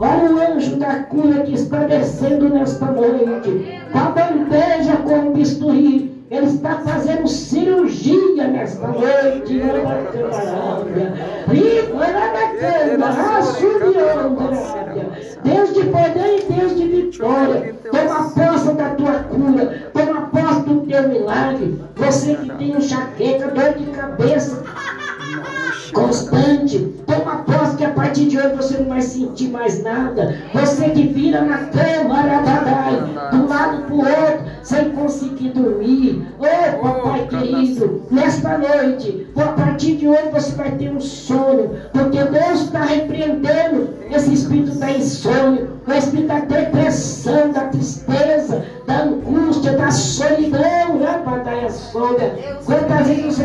Olha o anjo da cura que está descendo nesta noite. Com a bandeja com o bisturi. Ele está fazendo cirurgia nesta noite. Deus de poder e Deus de vitória. Toma posse da tua cura. Toma posse do teu milagre. Você que tem enxaqueca, dor de cabeça constante. Toma partir de hoje você não vai sentir mais nada. Você que vira na cama, arabadai, do lado para o outro, sem conseguir dormir. Oh, papai querido, nesta noite, a partir de hoje você vai ter um sono, porque Deus está repreendendo esse espírito da insônia, o espírito da depressão, da tristeza, da angústia, da solidão, né, Padaia Sombra? Quantas vezes você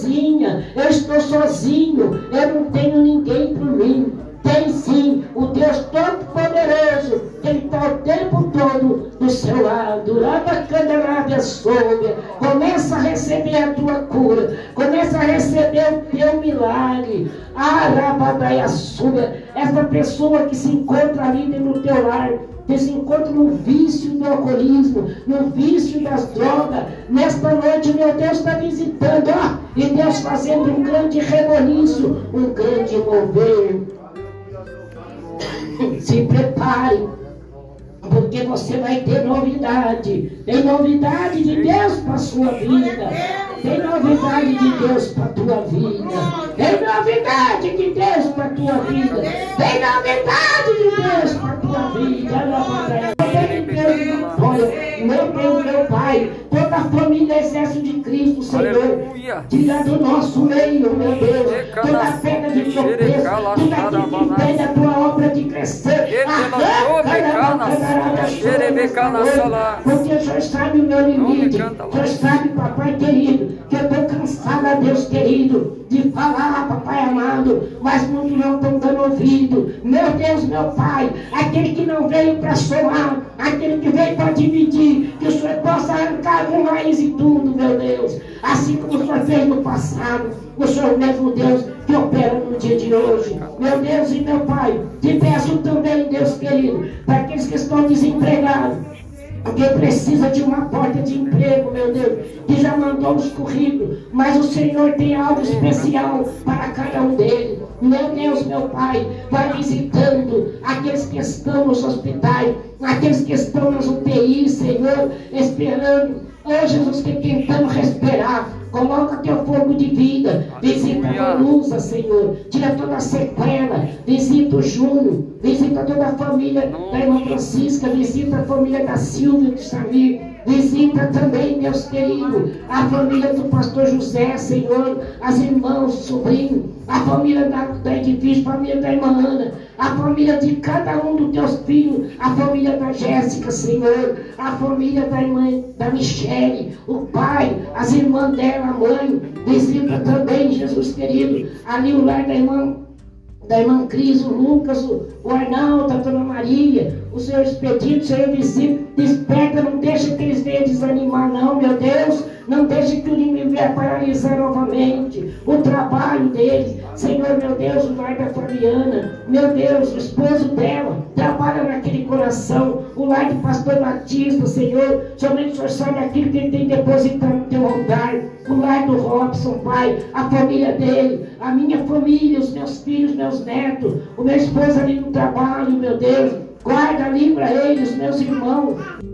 sozinha, eu estou sozinho, eu não tenho ninguém por mim. Tem sim o Deus Todo-Poderoso, que Ele está o tempo todo do seu lado. Rabacandarábia sombra. Começa a receber a tua cura. Começa a receber o teu milagre. Arabadaia sombra. Essa pessoa que se encontra ali no teu lar que se encontra no vício do alcoolismo, no vício das drogas. Nesta noite, meu Deus está visitando, ó, e Deus fazendo um grande reboliço, um grande mover. Se prepare, porque você vai ter novidade. Tem novidade de Deus para a sua vida. Tem novidade de Deus para a tua vida. Tem novidade de Deus para a tua vida. Tem novidade meu Deus, meu Pai, toda a família exército de Cristo, Senhor. Tira do nosso meio, meu Deus, toda a pedra de tropeço, tudo aquilo que impede a tua obra de crescer. Porque o Senhor sabe o meu limite. Senhor sabe, papai querido, que eu estou cansada, Deus querido, de falar, papai amado, mas muitos não estão dando ouvido. Meu Deus, meu Pai, aquele que não veio para somar, aquele que veio para dividir, que o Senhor possa arrancar com raiz e tudo, meu Deus. Assim como o Senhor fez no passado, o Senhor mesmo Deus que opera no dia de hoje. Meu Deus e meu Pai, te peço também, Deus querido, para aqueles que estão desempregados, Alguém precisa de uma porta de emprego, meu Deus, que já mandou os currículos, mas o Senhor tem algo especial para cada um deles. Meu Deus, meu Pai, vai visitando aqueles que estão nos hospitais, aqueles que estão nas UTIs, Senhor, esperando. Oh Jesus, que tentando respirar. Coloca teu fogo de vida. Visita a Lusa, Senhor. Tira toda a sequela. Visita o Júnior. Visita toda a família da irmã Francisca. Visita a família da Silvia, do Samir. Visita também, meus queridos, a família do pastor José, Senhor, as irmãs, sobrinhos, a família da, da edifício, a família da irmã Ana, a família de cada um dos teus filhos, a família da Jéssica, Senhor, a família da irmã da Michele, o pai, as irmãs dela, a mãe, visita também, Jesus querido, ali o lar da irmã da irmã Cris, o Lucas, o, Arnaldo, a Dona Maria, o Senhor Expedito, o Senhor visita, desperta, não deixa que eles venham desanimar, não, meu Deus, não deixe que o venha paralisar novamente o trabalho deles. Senhor, meu Deus, o lar da Fabiana, meu Deus, o esposo dela, trabalha naquele coração, o lar do pastor Batista, Senhor, somente o Senhor sabe aquilo que ele tem depositado no teu altar, o lar do Robson, Pai, a família dele, a minha família, os meus filhos, meus netos, o meu esposo ali no trabalho, meu Deus, guarda, livra eles, meus irmãos.